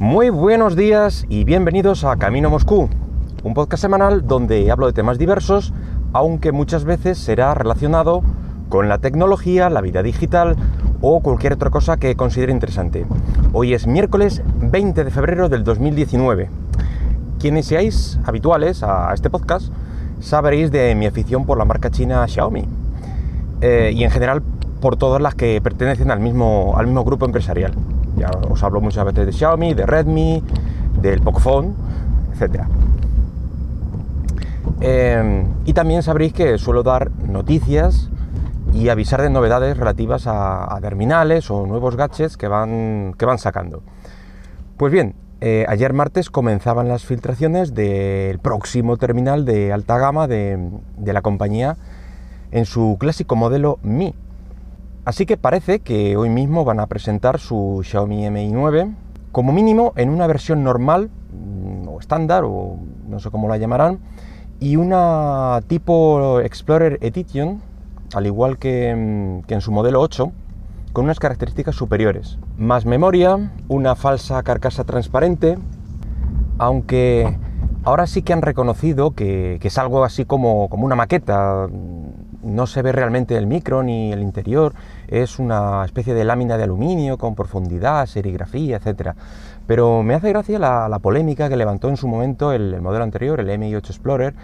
Muy buenos días y bienvenidos a Camino Moscú, un podcast semanal donde hablo de temas diversos, aunque muchas veces será relacionado con la tecnología, la vida digital o cualquier otra cosa que considere interesante. Hoy es miércoles 20 de febrero del 2019. Quienes seáis habituales a este podcast sabréis de mi afición por la marca china Xiaomi eh, y en general por todas las que pertenecen al mismo, al mismo grupo empresarial. Os hablo muchas veces de Xiaomi, de Redmi, del Pocophone, etc. Em, y también sabréis que suelo dar noticias y avisar de novedades relativas a, terminales o nuevos gadgets que van, que van sacando. Pues bien, eh, ayer martes comenzaban las filtraciones del próximo terminal de alta gama de, de la compañía en su clásico modelo Mi, Así que parece que hoy mismo van a presentar su Xiaomi Mi 9, como mínimo en una versión normal mm, o estándar, o no sé cómo la llamarán, y una tipo Explorer Edition, al igual que, mm, en su modelo 8, con unas características superiores. Más memoria, una falsa carcasa transparente, aunque ahora sí que han reconocido que, que es algo así como, como una maqueta, no se ve realmente el micro ni el interior, es una especie de lámina de aluminio con profundidad, serigrafía, etc. Pero me hace gracia la, polémica que levantó en su momento el, modelo anterior, el MI8 Explorer,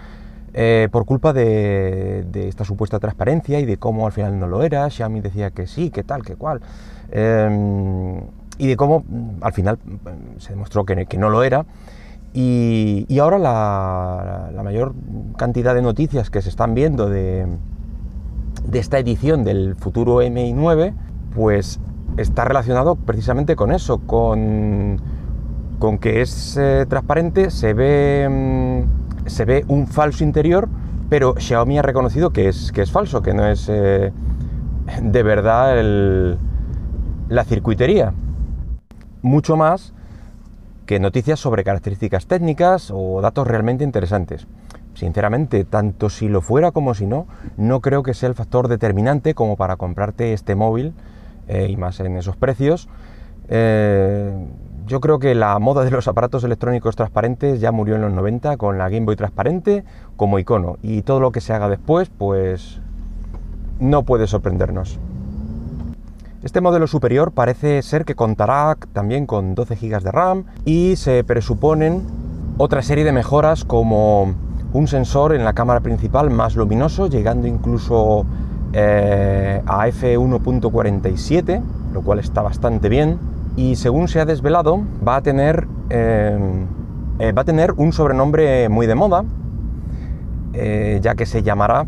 eh, por culpa de, esta supuesta transparencia y de cómo al final no lo era, Xiaomi decía que sí, que tal, que cual, em, y de cómo mm, al final mm, se demostró que, no lo era. Y, ahora la mayor cantidad de noticias que se están viendo de, de esta edición del futuro MI9, pues está relacionado precisamente con eso, con, con que es eh, transparente, se ve, mm, se ve un falso interior, pero Xiaomi ha reconocido que es, que es falso, que no es eh, de verdad la circuitería. Mucho más que noticias sobre características técnicas o datos realmente interesantes. Sinceramente, tanto si lo fuera como si no, no creo que sea el factor determinante como para comprarte este móvil eh, y más en esos precios. Eh, yo creo que la moda de los aparatos electrónicos transparentes ya murió en los 90 con la Game Boy transparente como icono y todo lo que se haga después pues no puede sorprendernos. Este modelo superior parece ser que contará también con 12 GB de RAM y se presuponen otra serie de mejoras como un sensor en la cámara principal más luminoso, llegando incluso eh, a f1.47, lo cual está bastante bien. Y según se ha desvelado, va a tener, eh, eh, va a tener un sobrenombre muy de moda, ya que se llamará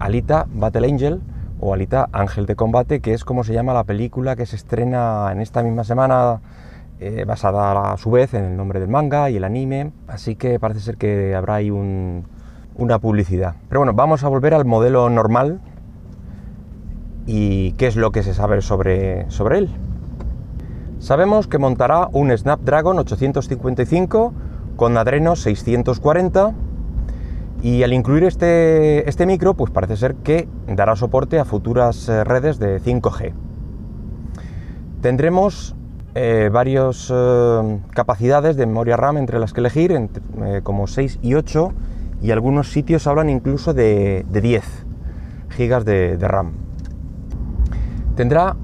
Alita Battle Angel o Alita Ángel de Combate, que es como se llama la película que se estrena en esta misma semana eh, basada a su vez en el nombre del manga y el anime, así que parece ser que habrá ahí una publicidad. Pero bueno, vamos a volver al modelo normal y qué es lo que se sabe sobre, él. Sabemos que montará un Snapdragon 855 con Adreno 640 y al incluir este, este micro, pues parece ser que dará soporte a futuras eh, redes de 5G. Tendremos eh, varias eh, capacidades de memoria RAM entre las que elegir, eh, como 6 y 8, y algunos sitios hablan incluso de, 10 GB de, de, RAM. Tendrá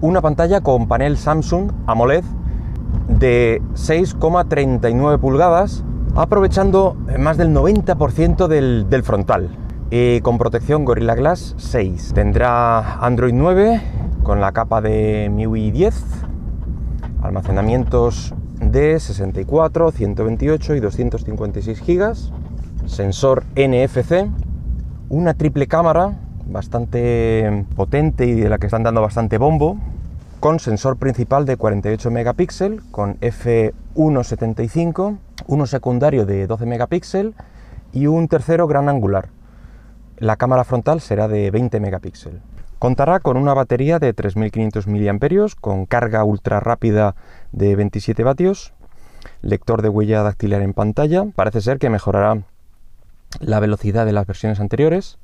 una pantalla con panel Samsung AMOLED de 6,39 pulgadas, aprovechando más del 90% del, del frontal, y con protección Gorilla Glass 6. Tendrá Android 9 con la capa de MIUI 10, almacenamientos de 64, 128 y 256 GB, sensor NFC, una triple cámara bastante potente y de la que están dando bastante bombo, con sensor principal de 48 megapíxeles, con f1.75, uno secundario de 12 megapíxeles y un tercero gran angular. La cámara frontal será de 20 megapíxeles. Contará con una batería de 3.500 mAh con carga ultra rápida de 27 vatios, lector de huella dactilar en pantalla, parece ser que mejorará la velocidad de las versiones anteriores.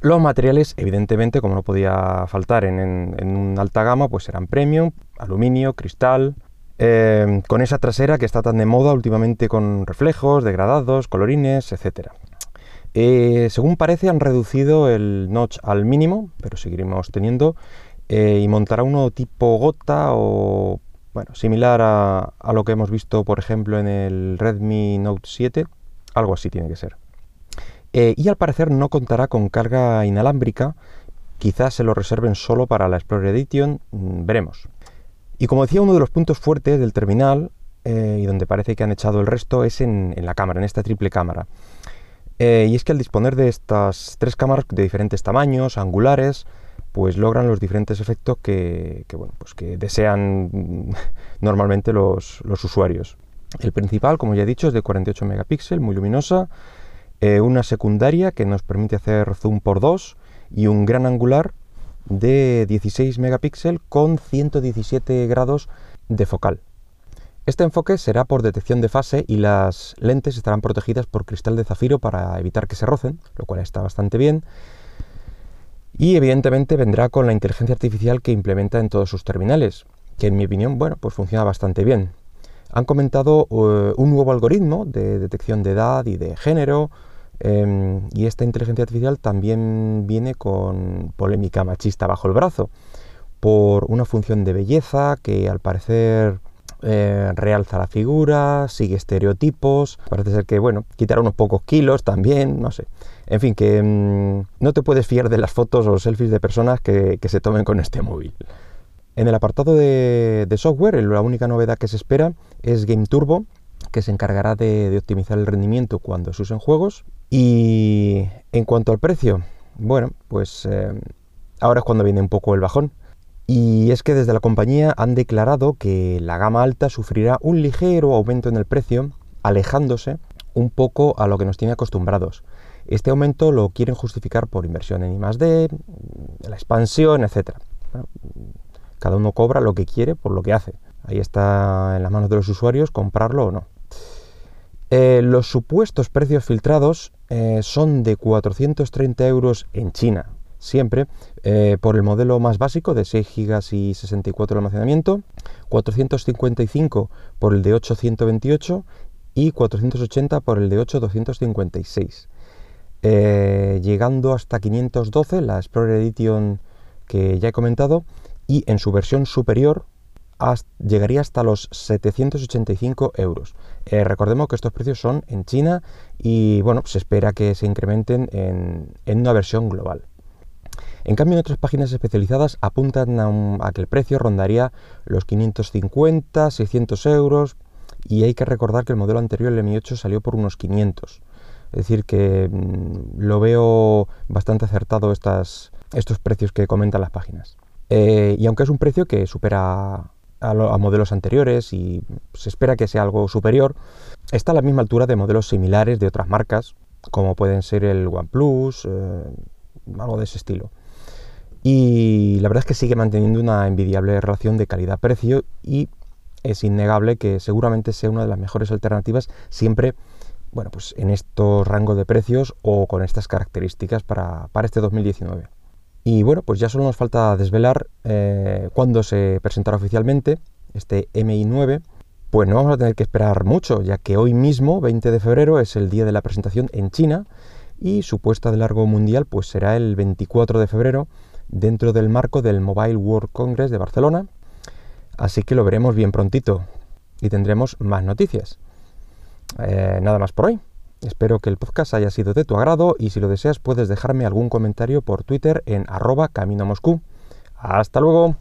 Los materiales, evidentemente, como no podía faltar en, una alta gama, pues eran premium, aluminio, cristal, eh, con esa trasera que está tan de moda últimamente con reflejos, degradados, colorines, etc. Eh, según parece han reducido el notch al mínimo, pero seguiremos teniendo, eh, y montará uno tipo gota o bueno, similar a, lo que hemos visto por ejemplo en el Redmi Note 7, algo así tiene que ser. y al parecer no contará con carga inalámbrica, quizás se lo reserven solo para la Explorer Edition, mm, veremos. Y como decía, uno de los puntos fuertes del terminal, eh, y donde parece que han echado el resto, es en, la cámara, en esta triple cámara. Eh, y es que al disponer de estas tres cámaras de diferentes tamaños, angulares, pues logran los diferentes efectos que, bueno, pues que desean normalmente los, usuarios. El principal, como ya he dicho, es de 48 megapíxeles, muy luminosa, eh, una secundaria que nos permite hacer zoom por 2 y un gran angular de 16 megapíxeles con 117 grados de focal. Este enfoque será por detección de fase y las lentes estarán protegidas por cristal de zafiro para evitar que se rocen, lo cual está bastante bien. Y evidentemente vendrá con la inteligencia artificial que implementa en todos sus terminales, que en mi opinión, bueno, pues funciona bastante bien. Han comentado eh, un nuevo algoritmo de detección de edad y de género, Em, y esta inteligencia artificial también viene con polémica machista bajo el brazo, por una función de belleza que al parecer eh, realza la figura, sigue estereotipos, parece ser que, bueno, quitará unos pocos kilos también, no sé. En fin, que em, no te puedes fiar de las fotos o selfies de personas que, se tomen con este móvil. En el apartado de, de software, la única novedad que se espera es Game Turbo, que se encargará de, optimizar el rendimiento cuando se usen juegos. Y en cuanto al precio, bueno, pues eh, ahora es cuando viene un poco el bajón. Y es que desde la compañía han declarado que la gama alta sufrirá un ligero aumento en el precio, alejándose un poco a lo que nos tiene acostumbrados. Este aumento lo quieren justificar por inversión en I+D, la expansión, etc. cada uno cobra lo que quiere por lo que hace. Ahí está en las manos de los usuarios comprarlo o no. Eh, los supuestos precios filtrados eh, son de 430 euros en China, siempre, eh, por el modelo más básico de 6 GB y 64 de almacenamiento, 455 por el de 828 y 480 por el de 8256. llegando hasta 512 la Explorer Edition que ya he comentado y en su versión superior llegaría hasta los 785 euros. Eh, recordemos que estos precios son en China y bueno, se espera que se incrementen en, una versión global. En cambio, en otras páginas especializadas apuntan a, que el precio rondaría los 550, 600 euros y hay que recordar que el modelo anterior, el Mi 8, salió por unos 500. Es decir, que mm, lo veo bastante acertado estos precios que comentan las páginas. Eh, y aunque es un precio que supera a, modelos anteriores y se espera que sea algo superior, está a la misma altura de modelos similares de otras marcas, como pueden ser el OnePlus, eh, algo de ese estilo. Y la verdad es que sigue manteniendo una envidiable relación de calidad-precio y es innegable que seguramente sea una de las mejores alternativas siempre bueno, pues en estos rangos de precios o con estas características para, para este 2019. Y bueno, pues ya solo nos falta desvelar eh, cuándo se presentará oficialmente este MI9. Pues no vamos a tener que esperar mucho, ya que hoy mismo, 20 de febrero, es el día de la presentación en China y su puesta de largo mundial pues será el 24 de febrero dentro del marco del Mobile World Congress de Barcelona. Así que lo veremos bien prontito y tendremos más noticias. Eh, nada más por hoy. Espero que el podcast haya sido de tu agrado y si lo deseas puedes dejarme algún comentario por Twitter en arroba camino Moscú. Hasta luego.